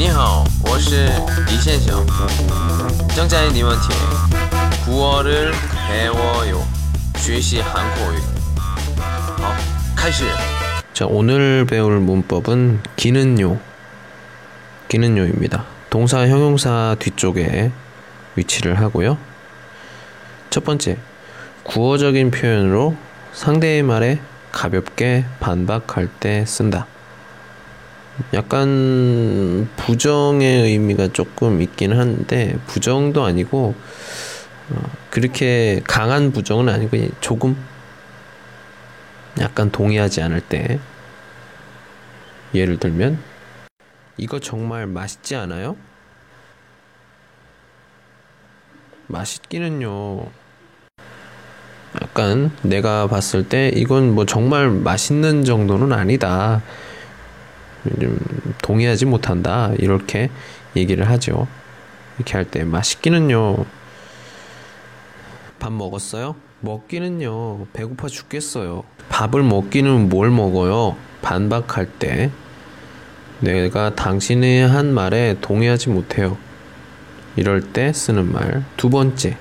你好，我是李先生。正在你们听古어를배워요学习韩国语。好，开始。 자, 오늘 배울 문법은 기는요. 기는요입니다. 동사 형용사 뒤쪽에 위치를 하고요. 첫 번째, 구어적인 표현으로 상대의 말에 가볍게 반박할 때 쓴다. 약간 부정의 의미가 조금 있긴 한데 부정도 아니고 어, 그렇게 강한 부정은 아니고 조금 약간 동의하지 않을 때 예를 들면 이거 정말 맛있지 않아요? 맛있기는요. 약간 내가 봤을 때 이건 뭐 정말 맛있는 정도는 아니다. 좀 동의하지 못한다. 이렇게 얘기를 하죠. 이렇게 할 때 맛있기는요. 밥 먹었어요? 먹기는요. 배고파 죽겠어요. 밥을 먹기는 뭘 먹어요? 반박할 때 내가 당신의 한 말에 동의하지 못해요. 이럴 때 쓰는 말. 두 번째.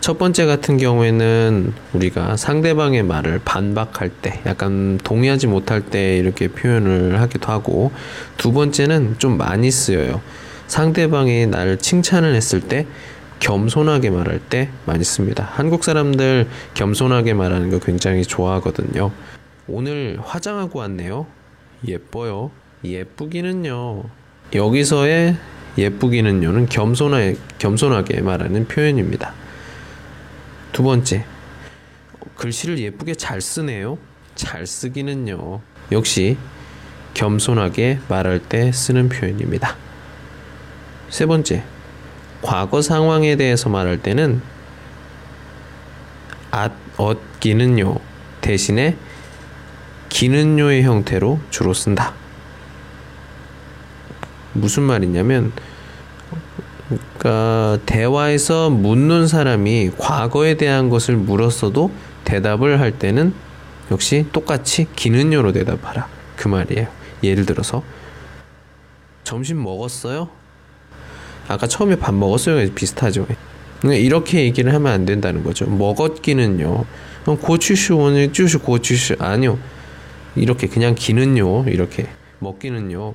첫 번째 같은 경우에는 우리가 상대방의 말을 반박할 때, 약간 동의하지 못할 때 이렇게 표현을 하기도 하고, 두 번째는 좀 많이 쓰여요. 상대방이 나를 칭찬을 했을 때, 겸손하게 말할 때 많이 씁니다. 한국 사람들 겸손하게 말하는 거 굉장히 좋아하거든요. 오늘 화장하고 왔네요. 예뻐요. 예쁘기는요. 여기서의 예쁘기는요는 겸손하게, 겸손하게 말하는 표현입니다. 두 번째, 글씨를 예쁘게 잘 쓰네요. 잘 쓰기는요. 역시 겸손하게 말할 때 쓰는 표현입니다. 세 번째, 과거 상황에 대해서 말할 때는 앗, 얻기는요 대신에 기는요의 형태로 주로 쓴다. 무슨 말이냐면 그러니까 대화에서 묻는 사람이 과거에 대한 것을 물었어도 대답을 할 때는 역시 똑같이 기는요로 대답하라. 그 말이에요. 예를 들어서 점심 먹었어요? 아까 처음에 밥 먹었어요. 비슷하죠. 이렇게 얘기를 하면 안 된다는 거죠. 먹었기는요. 고추슈 오늘 주슈 고추슈 아니요. 이렇게 그냥 기는요. 이렇게 먹기는요.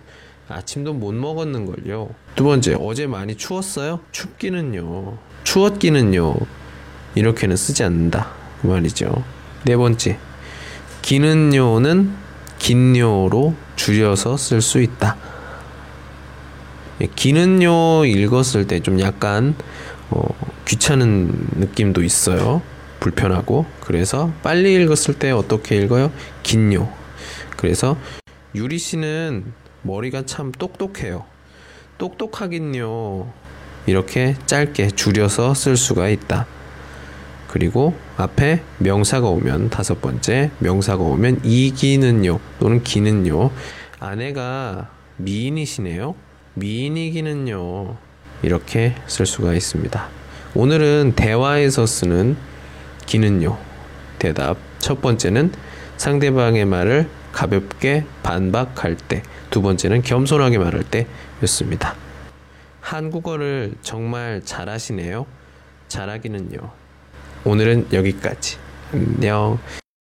아침도 못 먹었는 걸요. 두 번째, 어제 많이 추웠어요? 춥기는요. 추웠기는요. 이렇게는 쓰지 않는다. 그 말이죠. 네 번째, 기는요는 긴요로 줄여서 쓸 수 있다. 예, 기는요 읽었을 때 좀 약간 어, 귀찮은 느낌도 있어요. 불편하고 그래서 빨리 읽었을 때 어떻게 읽어요? 긴요. 그래서 유리 씨는 머리가 참 똑똑해요. 똑똑하긴요. 이렇게 짧게 줄여서 쓸 수가 있다. 그리고 앞에 명사가 오면 다섯 번째 명사가 오면 이기는요 또는 기는요 아내가 미인이시네요. 미인이기는요. 이렇게 쓸 수가 있습니다. 오늘은 대화에서 쓰는 기는요. 대답. 첫 번째는 상대방의 말을 가볍게 반박할 때, 두 번째는 겸손하게 말할 때였습니다. 한국어를 정말 잘하시네요. 잘하기는요. 오늘은 여기까지. 안녕.